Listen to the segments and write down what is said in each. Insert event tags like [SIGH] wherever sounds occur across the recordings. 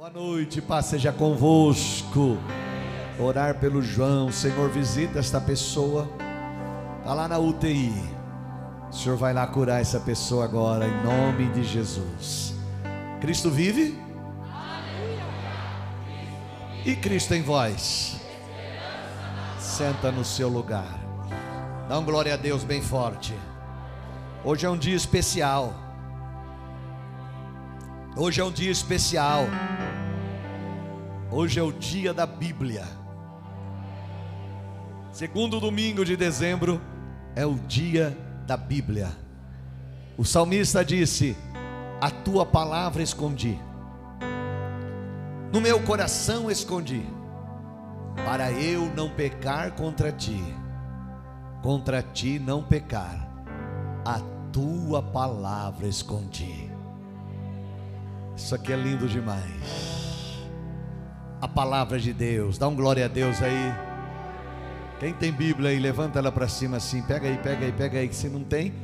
Boa noite, paz seja convosco. Orar pelo João, Senhor, visita esta pessoa. Está lá na UTI. O Senhor vai lá curar essa pessoa agora, em nome de Jesus. Cristo vive? E Cristo em vós? Senta no seu lugar. Dá um glória a Deus bem forte. Hoje é um dia especial. Hoje é um dia especial. Hoje é o dia da Bíblia. Segundo domingo de dezembro é o dia da Bíblia. O salmista disse: A tua palavra escondi, no meu coração escondi, para eu não pecar contra ti, contra ti não pecar, a tua palavra escondi. Isso aqui é lindo demais. A palavra de Deus, dá um glória a Deus aí. Quem tem Bíblia aí, levanta ela para cima assim. Pega aí, pega aí, pega aí. Se não tem,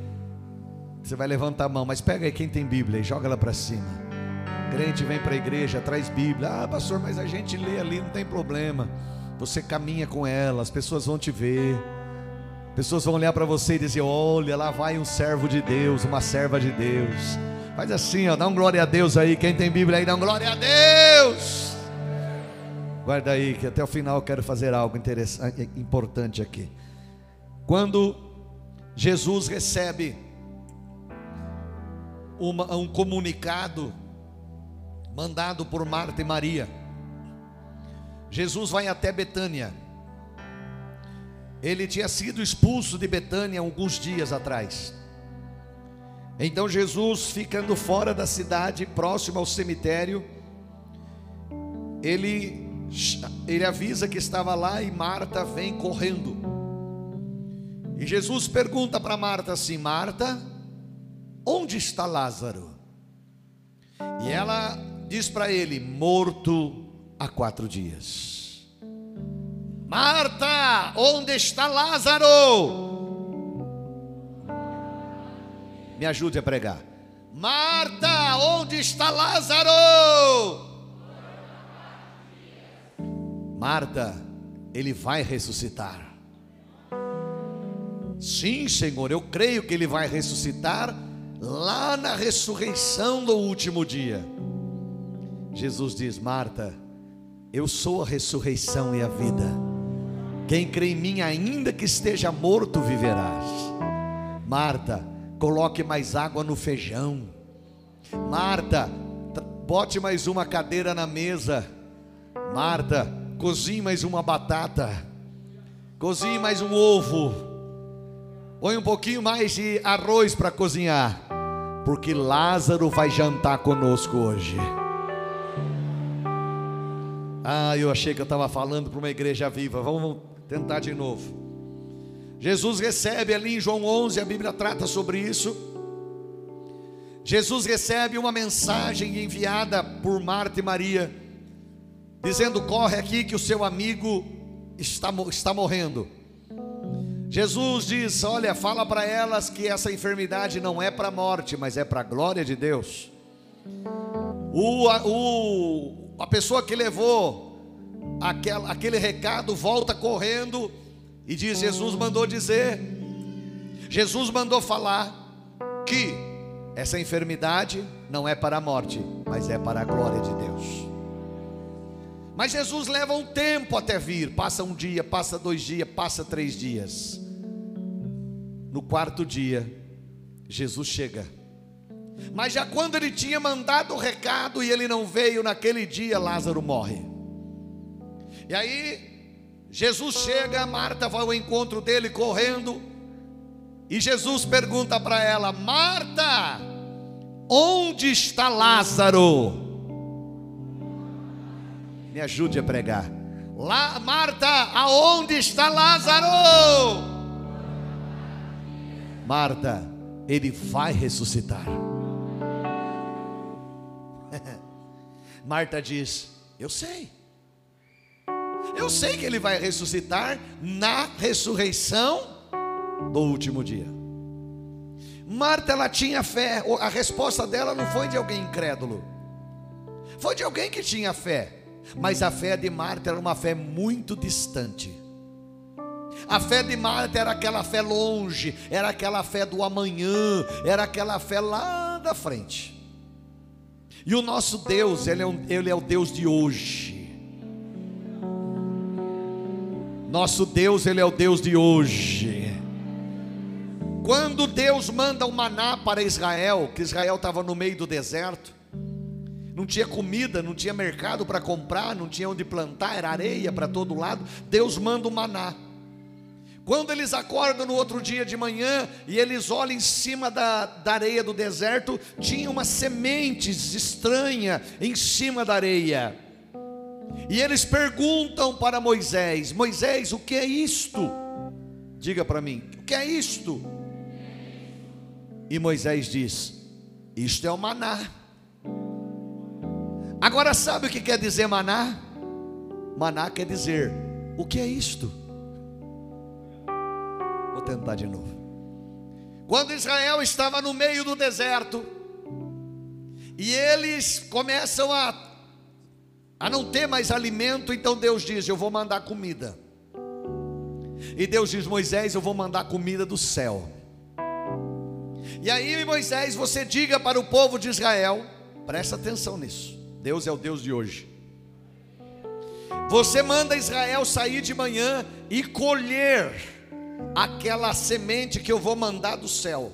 você vai levantar a mão. Mas pega aí quem tem Bíblia e joga ela para cima. Crente vem para a igreja, traz Bíblia. Ah, pastor, mas a gente lê ali, não tem problema. Você caminha com ela, as pessoas vão te ver. Pessoas vão olhar para você e dizer: Olha, lá vai um servo de Deus, uma serva de Deus. Faz assim, ó, dá um glória a Deus aí. Quem tem Bíblia aí, dá um glória a Deus. Guarda aí que até o final eu quero fazer algo interessante, importante aqui. Quando Jesus recebe uma, um comunicado mandado por Marta e Maria, Jesus vai até Betânia. Ele tinha sido expulso de Betânia alguns dias atrás. Então Jesus, ficando fora da cidade, próximo ao cemitério, ele ele avisa que estava lá e Marta vem correndo. E Jesus pergunta para Marta assim: Marta, onde está Lázaro? E ela diz para ele: morto há quatro dias. Marta, onde está Lázaro? Me ajude a pregar. Marta, onde está Lázaro? Marta, ele vai ressuscitar. Sim, Senhor, eu creio que ele vai ressuscitar lá na ressurreição do último dia. Jesus diz: Marta, eu sou a ressurreição e a vida. Quem crê em mim, ainda que esteja morto, viverás. Marta, coloque mais água no feijão. Marta, bote mais uma cadeira na mesa. Marta, cozinhe mais uma batata. Cozinhe mais um ovo. Põe um pouquinho mais de arroz para cozinhar. Porque Lázaro vai jantar conosco hoje. Ah, eu achei que eu estava falando para uma igreja viva. Vamos tentar de novo. Jesus recebe ali em João 11, a Bíblia trata sobre isso. Jesus recebe uma mensagem enviada por Marta e Maria, dizendo: corre aqui que o seu amigo está, está morrendo. Jesus diz: Olha, fala para elas que essa enfermidade não é para a morte, mas é para a glória de Deus. O, a, o, a pessoa que levou aquele, aquele recado volta correndo e diz: Jesus mandou dizer, Jesus mandou falar que essa enfermidade não é para a morte, mas é para a glória de Deus. Mas Jesus leva um tempo até vir, passa um dia, passa dois dias, passa três dias. No quarto dia, Jesus chega. Mas já quando ele tinha mandado o recado e ele não veio naquele dia, Lázaro morre. E aí Jesus chega, Marta vai ao encontro dele correndo, e Jesus pergunta para ela: Marta, onde está Lázaro? Me ajude a pregar. Lá, Marta, aonde está Lázaro? Marta, ele vai ressuscitar. [LAUGHS] Marta diz: Eu sei. Eu sei que ele vai ressuscitar na ressurreição do último dia. Marta, ela tinha fé, a resposta dela não foi de alguém incrédulo. Foi de alguém que tinha fé, mas a fé de Marta era uma fé muito distante. A fé de Marta era aquela fé longe, era aquela fé do amanhã, era aquela fé lá da frente. E o nosso Deus, Ele é, um, ele é o Deus de hoje. Nosso Deus, Ele é o Deus de hoje. Quando Deus manda o maná para Israel, que Israel estava no meio do deserto, não tinha comida, não tinha mercado para comprar, não tinha onde plantar, era areia para todo lado. Deus manda o maná. Quando eles acordam no outro dia de manhã e eles olham em cima da, da areia do deserto, tinha umas sementes estranhas em cima da areia. E eles perguntam para Moisés: Moisés, o que é isto? Diga para mim, o que é isto? E Moisés diz: Isto é o maná. Agora sabe o que quer dizer maná? Maná quer dizer: O que é isto? Vou tentar de novo. Quando Israel estava no meio do deserto, e eles começam a a não ter mais alimento, então Deus diz: Eu vou mandar comida. E Deus diz: Moisés, eu vou mandar comida do céu. E aí, Moisés, você diga para o povo de Israel, presta atenção nisso. Deus é o Deus de hoje. Você manda Israel sair de manhã e colher aquela semente que eu vou mandar do céu.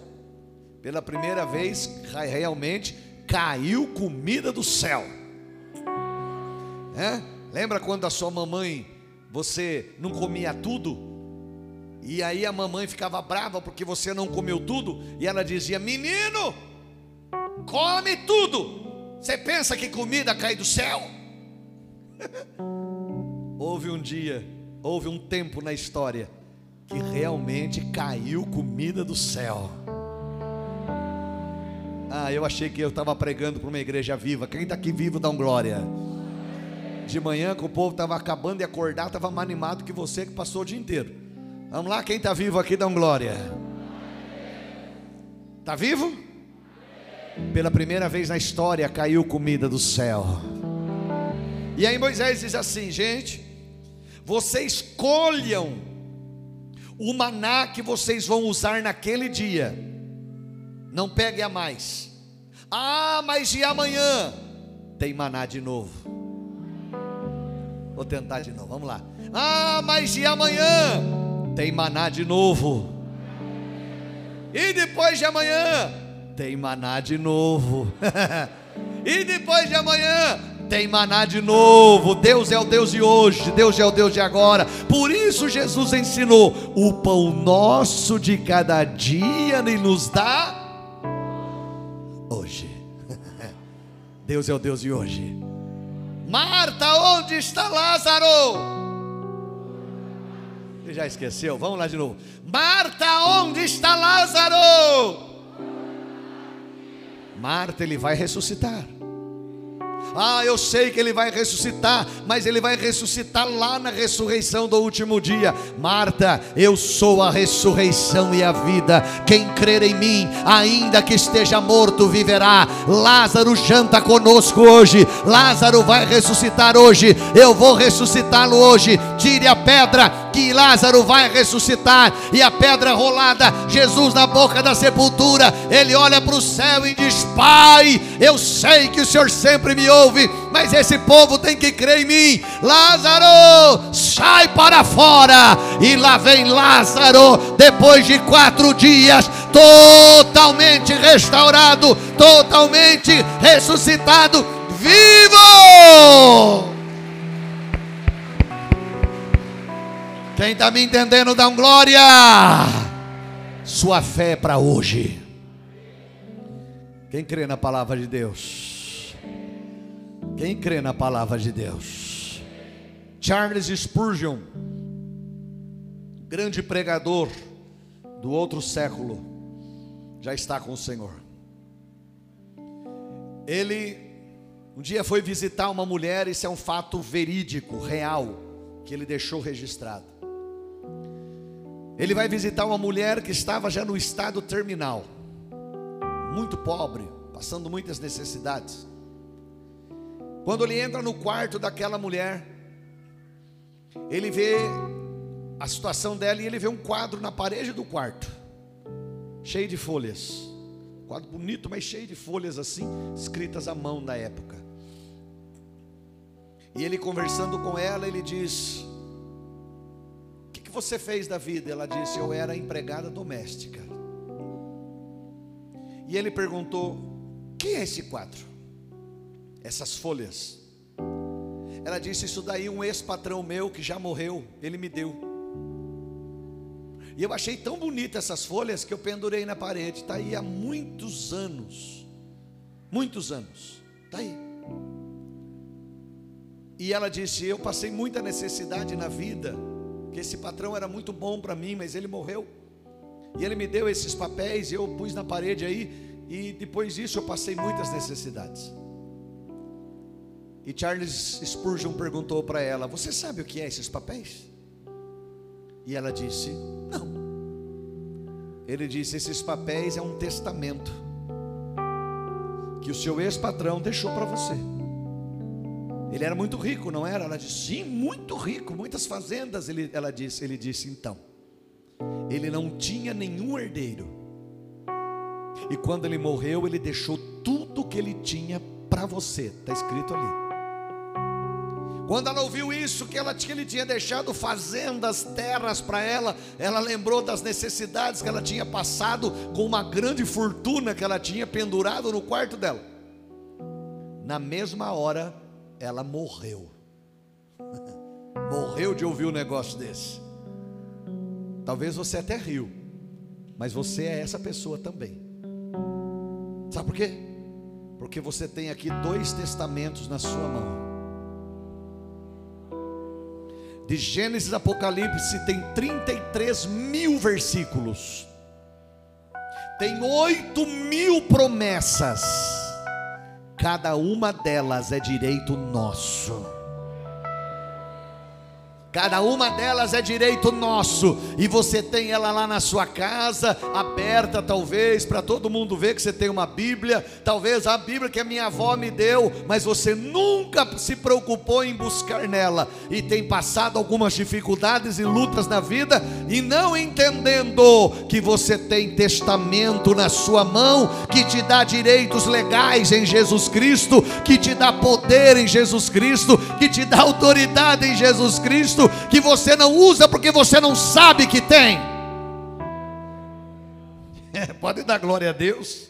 Pela primeira vez, realmente caiu comida do céu. É? Lembra quando a sua mamãe, você não comia tudo? E aí a mamãe ficava brava porque você não comeu tudo? E ela dizia: Menino, come tudo. Você pensa que comida cai do céu? [LAUGHS] houve um dia, houve um tempo na história que realmente caiu comida do céu. Ah, eu achei que eu estava pregando para uma igreja viva. Quem está aqui vivo, dá um glória de manhã que o povo estava acabando de acordar, estava mais animado que você que passou o dia inteiro. Vamos lá, quem está vivo aqui, dá um glória. Está vivo? Pela primeira vez na história caiu comida do céu. E aí Moisés diz assim, gente, vocês colham o maná que vocês vão usar naquele dia. Não pegue a mais. Ah, mas e amanhã? Tem maná de novo. Vou tentar de novo, vamos lá. Ah, mas e amanhã? Tem maná de novo. E depois de amanhã? Tem maná de novo. [LAUGHS] e depois de amanhã? Tem maná de novo. Deus é o Deus de hoje, Deus é o Deus de agora. Por isso Jesus ensinou: o pão nosso de cada dia Ele nos dá hoje. [LAUGHS] Deus é o Deus de hoje. Marta, onde está Lázaro? Você já esqueceu? Vamos lá de novo. Marta, onde está Lázaro? Marta, ele vai ressuscitar. Ah, eu sei que ele vai ressuscitar, mas ele vai ressuscitar lá na ressurreição do último dia. Marta, eu sou a ressurreição e a vida. Quem crer em mim, ainda que esteja morto, viverá. Lázaro janta conosco hoje. Lázaro vai ressuscitar hoje. Eu vou ressuscitá-lo hoje. Tire a pedra que Lázaro vai ressuscitar. E a pedra rolada, Jesus na boca da sepultura, ele olha para o céu e diz: Pai, eu sei que o Senhor sempre me ouve, mas esse povo tem que crer em mim. Lázaro, sai para fora. E lá vem Lázaro, depois de quatro dias, totalmente restaurado, totalmente ressuscitado, vivo. Quem está me entendendo, dá um glória. Sua fé é para hoje. Quem crê na palavra de Deus? Quem crê na palavra de Deus? Charles Spurgeon, grande pregador do outro século, já está com o Senhor. Ele um dia foi visitar uma mulher, isso é um fato verídico, real, que ele deixou registrado. Ele vai visitar uma mulher que estava já no estado terminal, muito pobre, passando muitas necessidades. Quando ele entra no quarto daquela mulher, ele vê a situação dela e ele vê um quadro na parede do quarto, cheio de folhas. Quadro bonito, mas cheio de folhas assim, escritas à mão da época. E ele conversando com ela, ele diz: você fez da vida? Ela disse: Eu era empregada doméstica. E ele perguntou: Quem é esse quadro? Essas folhas. Ela disse: Isso daí, um ex-patrão meu que já morreu, ele me deu. E eu achei tão bonita essas folhas que eu pendurei na parede. Está aí há muitos anos. Muitos anos. Está aí. E ela disse: Eu passei muita necessidade na vida. Que esse patrão era muito bom para mim, mas ele morreu. E ele me deu esses papéis e eu pus na parede aí. E depois disso eu passei muitas necessidades. E Charles Spurgeon perguntou para ela: Você sabe o que é esses papéis? E ela disse: Não. Ele disse: Esses papéis é um testamento que o seu ex-patrão deixou para você. Ele era muito rico, não era? Ela disse: Sim, muito rico, muitas fazendas. Ele, ela disse, ele disse: Então, ele não tinha nenhum herdeiro. E quando ele morreu, ele deixou tudo que ele tinha para você. Está escrito ali. Quando ela ouviu isso, que ela tinha, ele tinha deixado fazendas, terras para ela, ela lembrou das necessidades que ela tinha passado com uma grande fortuna que ela tinha pendurado no quarto dela. Na mesma hora, ela morreu. [LAUGHS] morreu de ouvir um negócio desse. Talvez você até riu, mas você é essa pessoa também. Sabe por quê? Porque você tem aqui dois testamentos na sua mão de Gênesis Apocalipse tem 33 mil versículos, tem 8 mil promessas, cada uma delas é direito nosso. Cada uma delas é direito nosso, e você tem ela lá na sua casa, aberta talvez, para todo mundo ver que você tem uma Bíblia, talvez a Bíblia que a minha avó me deu, mas você nunca se preocupou em buscar nela, e tem passado algumas dificuldades e lutas na vida, e não entendendo que você tem testamento na sua mão, que te dá direitos legais em Jesus Cristo, que te dá poder em Jesus Cristo, que te dá autoridade em Jesus Cristo que você não usa porque você não sabe que tem. [LAUGHS] É, pode dar glória a Deus.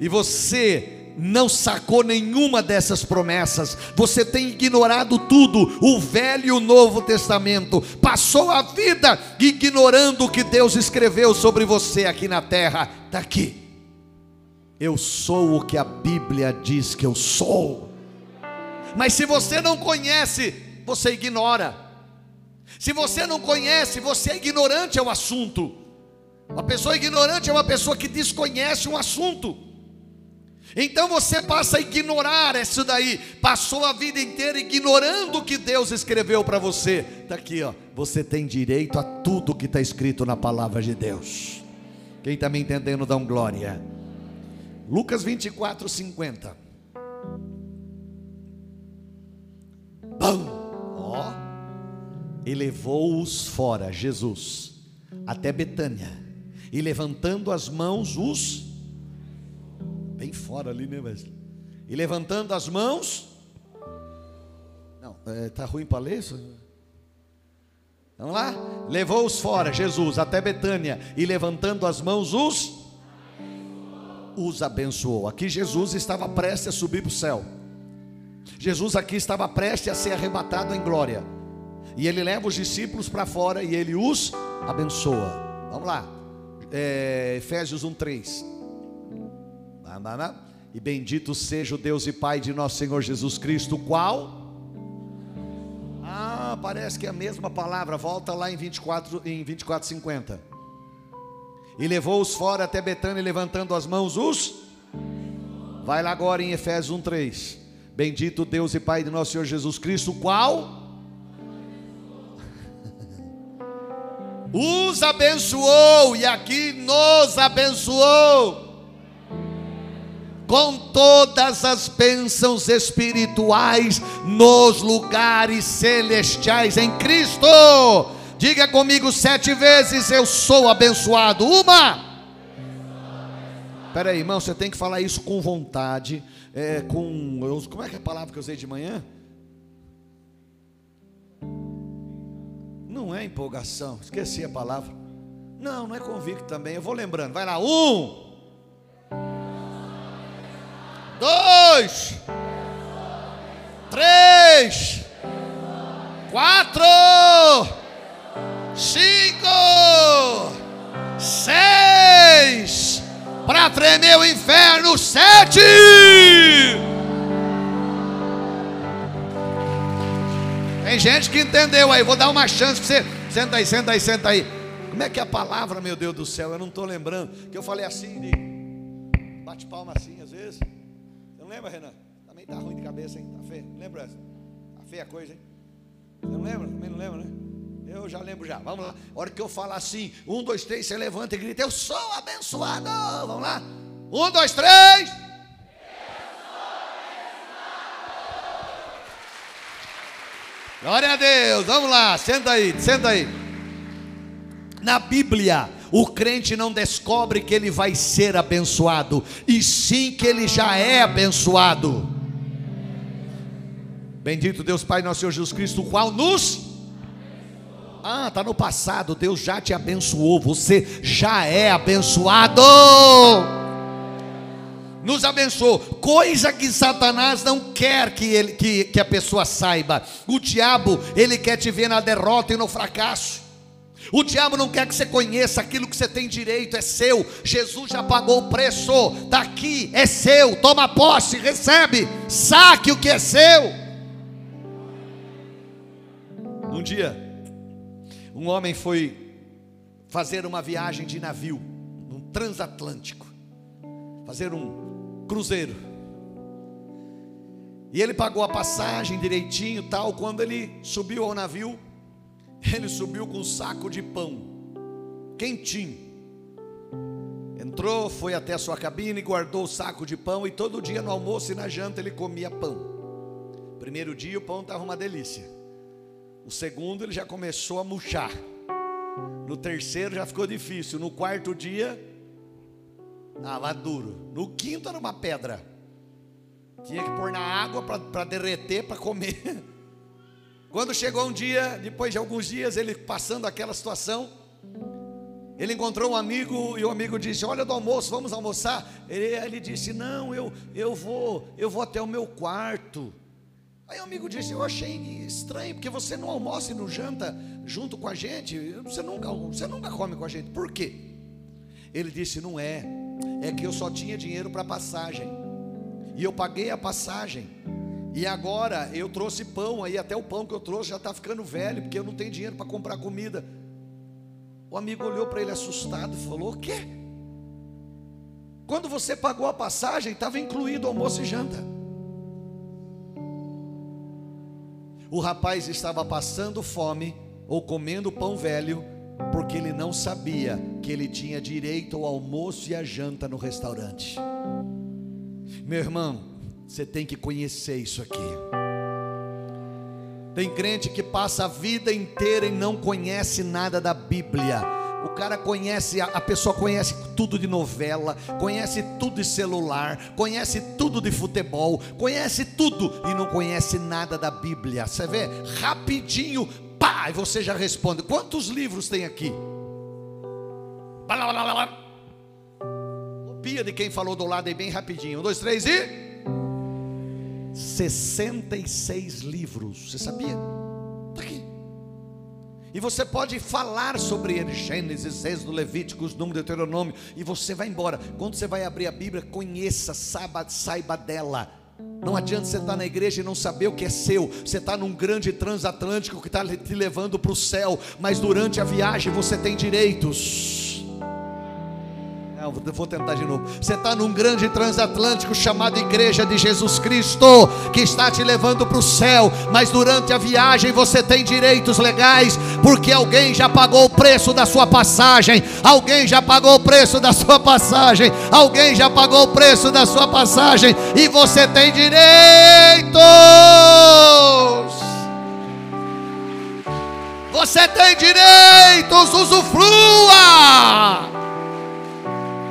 E você não sacou nenhuma dessas promessas, você tem ignorado tudo, o Velho e o Novo Testamento, passou a vida ignorando o que Deus escreveu sobre você aqui na terra. Está aqui. Eu sou o que a Bíblia diz que eu sou. Mas se você não conhece você ignora. Se você não conhece, você é ignorante ao assunto. Uma pessoa ignorante é uma pessoa que desconhece um assunto. Então você passa a ignorar isso daí. Passou a vida inteira ignorando o que Deus escreveu para você. Está aqui, ó. Você tem direito a tudo que está escrito na palavra de Deus. Quem está me entendendo, dá um glória. Lucas 24, 50. Bom e levou-os fora, Jesus, até Betânia, e levantando as mãos, os, bem fora ali, né, Wesley? E levantando as mãos, não, está é, ruim para ler isso? Vamos lá? Levou-os fora, Jesus, até Betânia, e levantando as mãos, os os abençoou. Aqui Jesus estava prestes a subir para o céu. Jesus aqui estava prestes a ser arrebatado em glória. E ele leva os discípulos para fora e ele os abençoa. Vamos lá. É, Efésios 1:3. E bendito seja o Deus e Pai de nosso Senhor Jesus Cristo, qual Ah, parece que é a mesma palavra. Volta lá em 24 em 24:50. E levou-os fora até Betânia, levantando as mãos os Vai lá agora em Efésios 1:3. Bendito Deus e Pai de nosso Senhor Jesus Cristo, qual os abençoou e aqui nos abençoou com todas as bênçãos espirituais nos lugares celestiais em Cristo. Diga comigo sete vezes: Eu sou abençoado. Uma. Espera aí, irmão, você tem que falar isso com vontade, é, com. Como é que é a palavra que eu usei de manhã? Não é empolgação, esqueci a palavra. Não, não é convicto também. Eu vou lembrando. Vai lá, um, dois, três, quatro, cinco, seis para tremer o inferno. Sete. Tem gente que entendeu aí. Vou dar uma chance para você. Senta aí, senta aí, senta aí. Como é que é a palavra, meu Deus do céu? Eu não estou lembrando. Que eu falei assim de bate palma assim às vezes. Você não lembra, Renan? Também tá ruim de cabeça, hein? Tá feio? Lembra essa? Tá feia a coisa, hein? Você não lembra? Também não lembra, né? Eu já lembro já. Vamos lá. A hora que eu falar assim, um, dois, três, você levanta e grita: Eu sou abençoado. Vamos lá. Um, dois, três. Glória a Deus. Vamos lá. Senta aí, senta aí. Na Bíblia, o crente não descobre que ele vai ser abençoado, e sim que ele já é abençoado. Bendito Deus Pai, nosso Senhor Jesus Cristo, o qual nos ah, está no passado, Deus já te abençoou, você já é abençoado. Nos abençoou, coisa que Satanás não quer que, ele, que, que a pessoa saiba. O diabo, ele quer te ver na derrota e no fracasso. O diabo não quer que você conheça aquilo que você tem direito, é seu. Jesus já pagou o preço, está aqui, é seu. Toma posse, recebe, saque o que é seu. Um dia, um homem foi fazer uma viagem de navio, um transatlântico, fazer um cruzeiro. E ele pagou a passagem direitinho, tal. Quando ele subiu ao navio, [LAUGHS] ele subiu com um saco de pão, quentinho. Entrou, foi até a sua cabine, guardou o saco de pão e todo dia no almoço e na janta ele comia pão. Primeiro dia o pão estava uma delícia. O segundo ele já começou a murchar. No terceiro já ficou difícil. No quarto dia, estava duro. No quinto era uma pedra. Tinha que pôr na água para derreter, para comer. [LAUGHS] Quando chegou um dia, depois de alguns dias, ele passando aquela situação, ele encontrou um amigo e o amigo disse: Olha do almoço, vamos almoçar. Ele, ele disse: Não, eu, eu vou, eu vou até o meu quarto. Aí o amigo disse: Eu achei estranho, porque você não almoça e não janta junto com a gente, você nunca, você nunca come com a gente, por quê? Ele disse: Não é, é que eu só tinha dinheiro para passagem, e eu paguei a passagem, e agora eu trouxe pão, aí até o pão que eu trouxe já está ficando velho, porque eu não tenho dinheiro para comprar comida. O amigo olhou para ele assustado e falou: O quê? Quando você pagou a passagem, estava incluído almoço e janta. O rapaz estava passando fome ou comendo pão velho, porque ele não sabia que ele tinha direito ao almoço e à janta no restaurante. Meu irmão, você tem que conhecer isso aqui. Tem crente que passa a vida inteira e não conhece nada da Bíblia o cara conhece, a pessoa conhece tudo de novela, conhece tudo de celular, conhece tudo de futebol, conhece tudo e não conhece nada da Bíblia. Você vê, rapidinho, e você já responde. Quantos livros tem aqui? Copia de quem falou do lado aí bem rapidinho. Um, dois, três e. 66 livros. Você sabia? Está aqui. E você pode falar sobre ele, Gênesis, Êxodo, Levíticos, Número, Deuteronômio, e você vai embora. Quando você vai abrir a Bíblia, conheça, saiba, saiba dela. Não adianta você estar na igreja e não saber o que é seu. Você está num grande transatlântico que está te levando para o céu, mas durante a viagem você tem direitos. Não, vou tentar de novo. Você está num grande transatlântico chamado Igreja de Jesus Cristo, que está te levando para o céu, mas durante a viagem você tem direitos legais, porque alguém já pagou o preço da sua passagem, alguém já pagou o preço da sua passagem, alguém já pagou o preço da sua passagem, e você tem direitos. Você tem direitos, usufrua.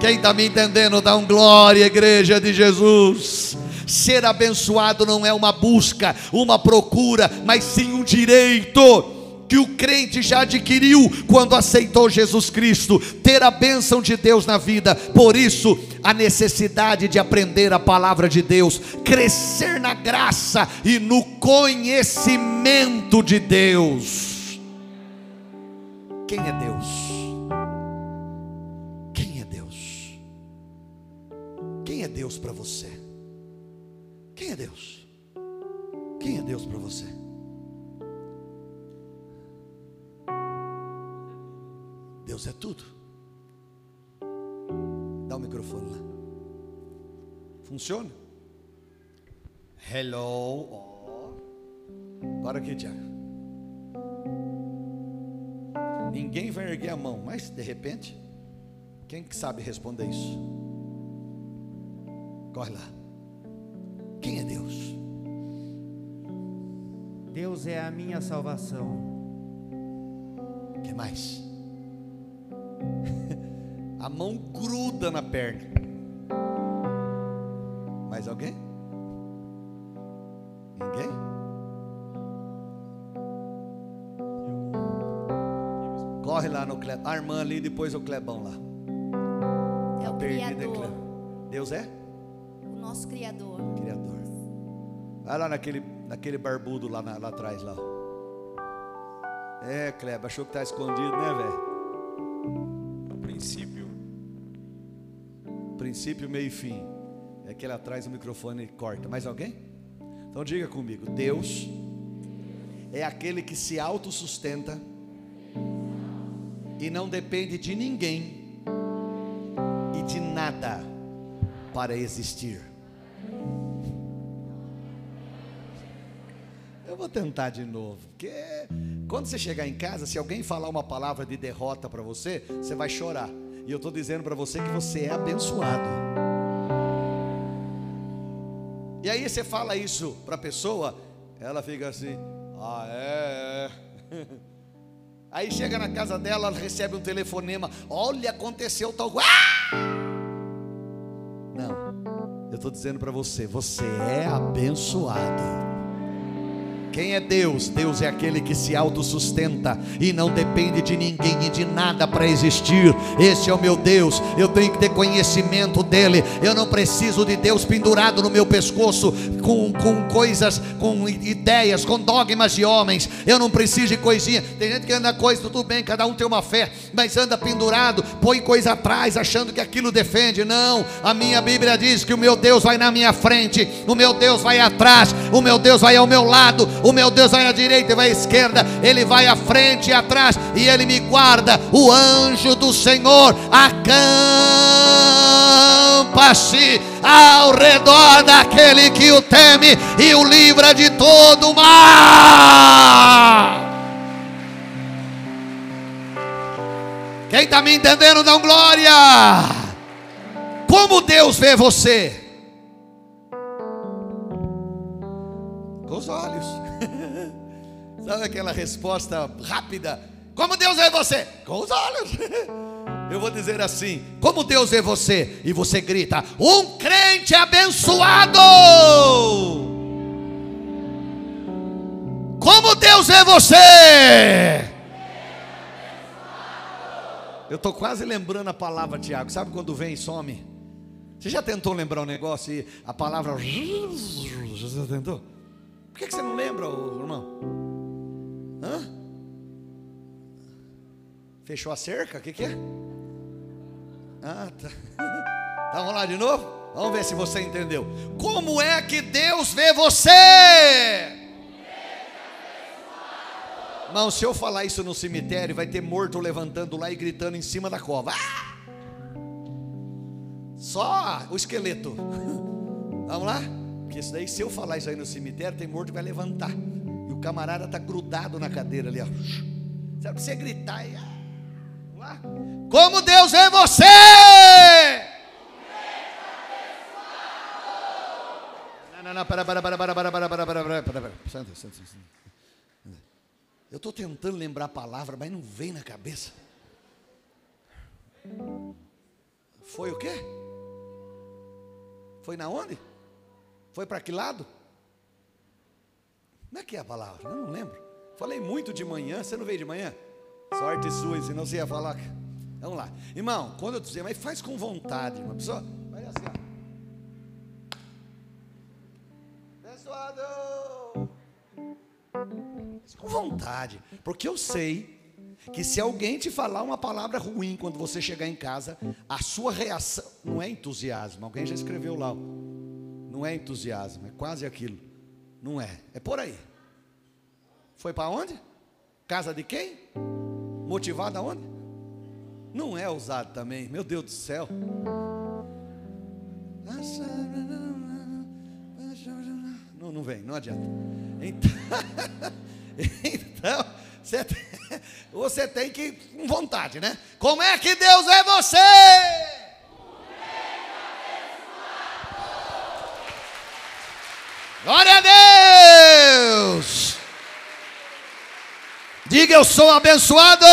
Quem está me entendendo, dá um glória, igreja de Jesus. Ser abençoado não é uma busca, uma procura, mas sim um direito que o crente já adquiriu quando aceitou Jesus Cristo, ter a bênção de Deus na vida. Por isso, a necessidade de aprender a palavra de Deus, crescer na graça e no conhecimento de Deus. Quem é Deus? Deus para você? Quem é Deus? Quem é Deus para você? Deus é tudo. Dá o microfone lá. Funciona? Hello. Agora aqui, Tiago. Ninguém vai erguer a mão, mas de repente, quem que sabe responder isso? Corre lá. Quem é Deus? Deus é a minha salvação. O que mais? [LAUGHS] a mão gruda na perna. Mais alguém? Ninguém? Corre lá no Clebão. A irmã ali, depois o Clebão lá. É o Criador. Deus é? Nosso Criador. Criador. Vai lá naquele, naquele barbudo lá, na, lá atrás lá. É, Kleber, achou que tá escondido, né, velho? No princípio. Princípio, meio e fim. É aquele atrás o microfone corta. Mais alguém? Então diga comigo: Deus é aquele que se autossustenta e não depende de ninguém e de nada para existir. Tentar de novo, porque quando você chegar em casa, se alguém falar uma palavra de derrota para você, você vai chorar. E eu estou dizendo para você que você é abençoado. E aí você fala isso para a pessoa, ela fica assim: ah, é, é. [LAUGHS] Aí chega na casa dela, ela recebe um telefonema: olha, aconteceu tal coisa. Ah! Não, eu estou dizendo para você: você é abençoado. Quem é Deus? Deus é aquele que se autossustenta e não depende de ninguém e de nada para existir. Esse é o meu Deus. Eu tenho que ter conhecimento dele. Eu não preciso de Deus pendurado no meu pescoço com, com coisas, com ideias, com dogmas de homens. Eu não preciso de coisinha. Tem gente que anda coisa, tudo bem, cada um tem uma fé, mas anda pendurado, põe coisa atrás, achando que aquilo defende. Não, a minha Bíblia diz que o meu Deus vai na minha frente, o meu Deus vai atrás, o meu Deus vai ao meu lado o meu Deus vai à direita e vai à esquerda, Ele vai à frente e atrás, e Ele me guarda. O anjo do Senhor acampa-se ao redor daquele que o teme e o livra de todo mal. Quem está me entendendo, dá glória. Como Deus vê você? Com os olhos. Sabe aquela resposta rápida? Como Deus vê você? Com os olhos. [LAUGHS] Eu vou dizer assim: como Deus vê você? E você grita: um crente abençoado. Como Deus vê você? Eu estou quase lembrando a palavra, Tiago. Sabe quando vem e some? Você já tentou lembrar um negócio e a palavra. [LAUGHS] Já tentou? Por que você não lembra, irmão? Hã? Fechou a cerca? O que, que é? Ah, tá. Então [LAUGHS] vamos lá de novo? Vamos ver se você entendeu. Como é que Deus vê você? Irmão, se eu falar isso no cemitério, vai ter morto levantando lá e gritando em cima da cova. Ah! só o esqueleto. [LAUGHS] Vamos lá? Porque isso daí, se eu falar isso aí no cemitério, tem morto que vai levantar. E camarada tá grudado na cadeira ali, ó. Sabe você gritar e. ah? Como Deus é você! Não, não, não, para, para, para, para, para, para, para, para, para, para, para. Senta, senta, senta. Eu estou tentando lembrar a palavra, mas não vem na cabeça. Foi o quê? Foi na onde? Foi para que lado? Como é que é a palavra? Eu não lembro. Falei muito de manhã, você não veio de manhã? Sorte sua, senão você ia falar. Vamos lá. Irmão, quando eu dizer, mas faz com vontade, uma pessoa. Vai assim, ó. Com vontade, porque eu sei que se alguém te falar uma palavra ruim quando você chegar em casa, a sua reação não é entusiasmo. Alguém já escreveu lá. Não é entusiasmo, é quase aquilo. Não é. É por aí. Foi para onde? Casa de quem? Motivado aonde? Não é usado também, meu Deus do céu. Não, não vem, não adianta. Então, [LAUGHS] então você, tem, você tem que com vontade, né? Como é que Deus é você? Glória a Deus! Diga eu sou abençoado.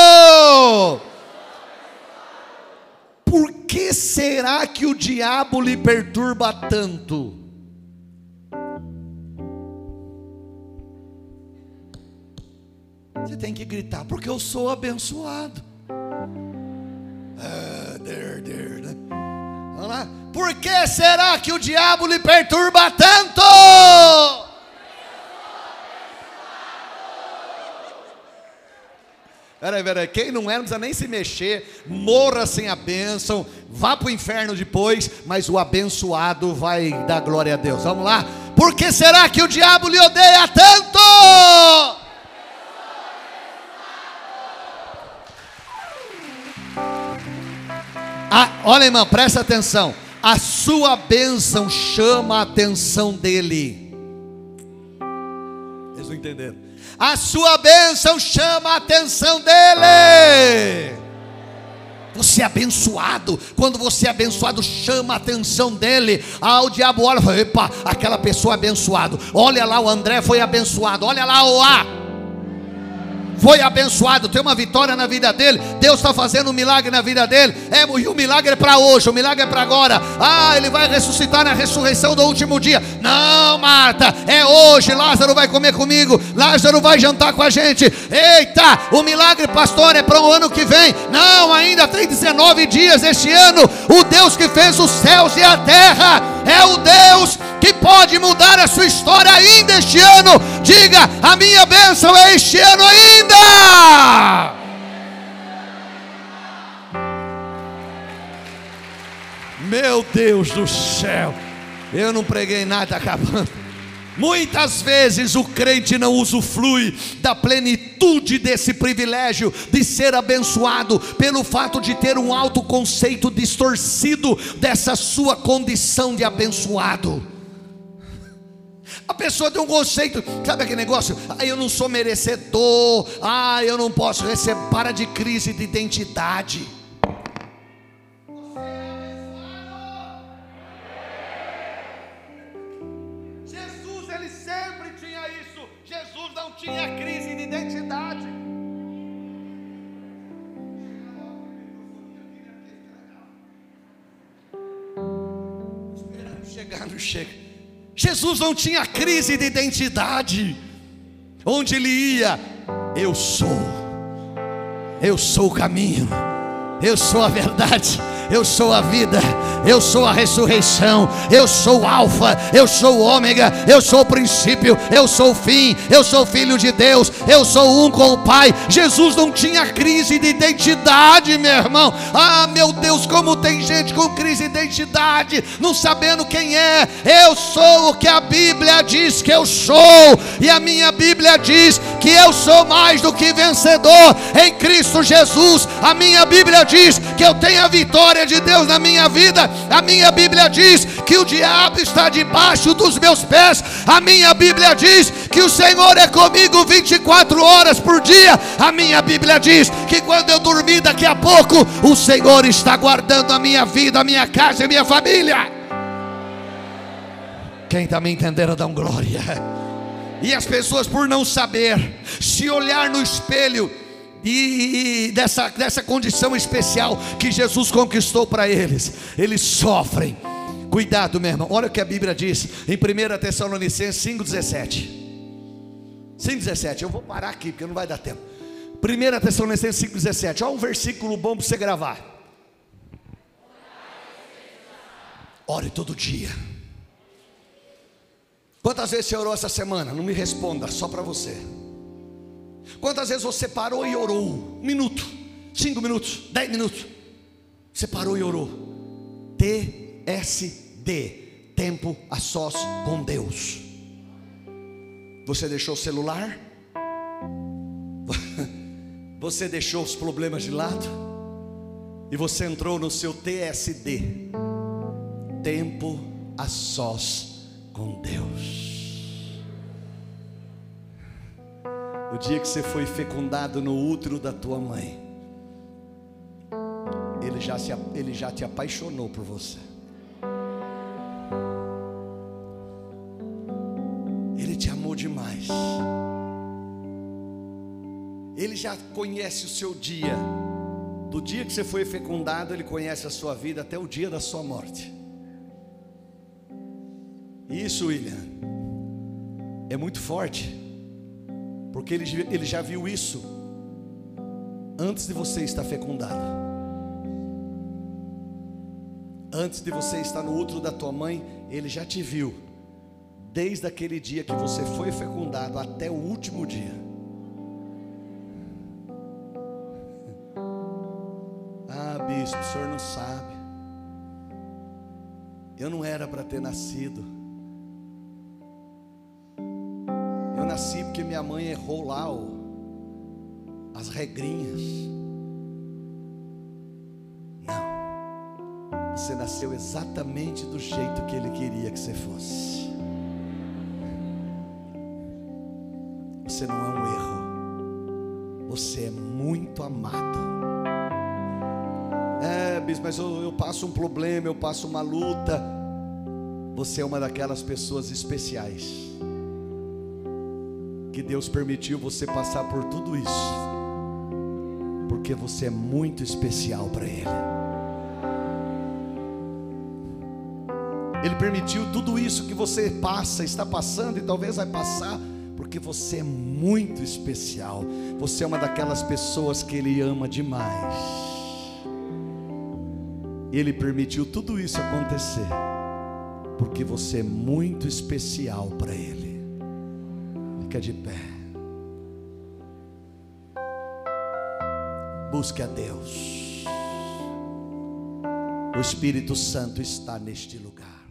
Por que será que o diabo lhe perturba tanto? Você tem que gritar, porque eu sou abençoado. Ah, der, der, né? Vamos lá. Por que será que o diabo lhe perturba tanto? Peraí, peraí, quem não é não precisa nem se mexer, morra sem a bênção, vá para o inferno depois, mas o abençoado vai dar glória a Deus. Vamos lá? Por que será que o diabo lhe odeia tanto? Ah, olha, irmão, presta atenção. A sua bênção chama a atenção dele. Eles não entenderam. A sua bênção chama a atenção dele. Você é abençoado. Quando você é abençoado, chama a atenção dele. Ah, o diabo olha e fala: Epa, aquela pessoa é abençoado. Olha lá, o André foi abençoado. Olha lá, o A foi abençoado, tem uma vitória na vida dele. Deus está fazendo um milagre na vida dele. É, e o milagre é para hoje, o milagre é para agora. Ah, ele vai ressuscitar na ressurreição do último dia. Não, Marta, é hoje. Lázaro vai comer comigo. Lázaro vai jantar com a gente. Eita, o milagre, pastor, é para o ano que vem. Não, ainda tem 19 dias este ano. O Deus que fez os céus e a terra é o Deus que pode mudar a sua história ainda este ano. Diga: a minha bênção é este ano ainda. Meu Deus do céu, eu não preguei nada, acabando. Muitas vezes o crente não usufrui da plenitude desse privilégio de ser abençoado pelo fato de ter um autoconceito distorcido dessa sua condição de abençoado. A pessoa tem um conceito, sabe aquele negócio? Ah, eu não sou merecedor, ah, eu não posso receber. Para de crise de identidade. Tinha crise de identidade. Esperando chegar, não chega. Jesus não tinha crise de identidade. Onde ele ia, eu sou, eu sou o caminho, eu sou a verdade, eu sou a vida, eu sou a ressurreição, eu sou o Alfa, eu sou o Ômega, eu sou o princípio, eu sou o fim, eu sou filho de Deus, eu sou um com o Pai. Jesus não tinha crise de identidade, meu irmão. Ah, meu Deus, como tem gente com crise de identidade, não sabendo quem é. Eu sou o que a Bíblia diz que eu sou, e a minha Bíblia diz que eu sou mais do que vencedor em Cristo Jesus. A minha Bíblia diz que eu tenho a vitória de Deus na minha vida. A minha Bíblia diz que o diabo está debaixo dos meus pés. A minha Bíblia diz que o Senhor é comigo 24 horas por dia. A minha Bíblia diz que quando eu dormir daqui a pouco, o Senhor está guardando a minha vida, a minha casa e a minha família. Quem está me entendendo, dá um glória. E as pessoas, por não saber, se olhar no espelho e dessa, dessa condição especial que Jesus conquistou para eles, eles sofrem. Cuidado, meu irmão. Olha o que a Bíblia diz em 1 Tessalonicenses 5,17. 5,17. Eu vou parar aqui porque não vai dar tempo. 1 Tessalonicenses 5,17. Olha um versículo bom para você gravar. Ore todo dia. Quantas vezes você orou essa semana? Não me responda, só para você. Quantas vezes você parou e orou? Um minuto, cinco minutos, dez minutos. Você parou e orou. TSD, tempo a sós com Deus. Você deixou o celular? [LAUGHS] Você deixou os problemas de lado? E você entrou no seu TSD, tempo a sós com Deus. O dia que você foi fecundado no útero da tua mãe, ele já, se, ele já te apaixonou por você. Ele te amou demais. Ele já conhece o seu dia. Do dia que você foi fecundado, ele conhece a sua vida até o dia da sua morte. Isso, William, é muito forte, porque ele, ele já viu isso antes de você estar fecundado. Antes de você estar no útero da tua mãe, ele já te viu, desde aquele dia que você foi fecundado até o último dia. [LAUGHS] Ah, bispo, o senhor não sabe. Eu não era para ter nascido. Minha mãe errou lá as regrinhas. Não. Você nasceu exatamente do jeito que ele queria que você fosse. Você não é um erro. Você é muito amado. É, bispo, mas eu, eu passo um problema, eu passo uma luta. Você é uma daquelas pessoas especiais que Deus permitiu você passar por tudo isso, porque você é muito especial para Ele. Ele permitiu tudo isso que você passa, está passando e talvez vai passar, porque você é muito especial. Você é uma daquelas pessoas que Ele ama demais. Ele permitiu tudo isso acontecer, porque você é muito especial para Ele. Fica de pé. Busque a Deus. O Espírito Santo está neste lugar.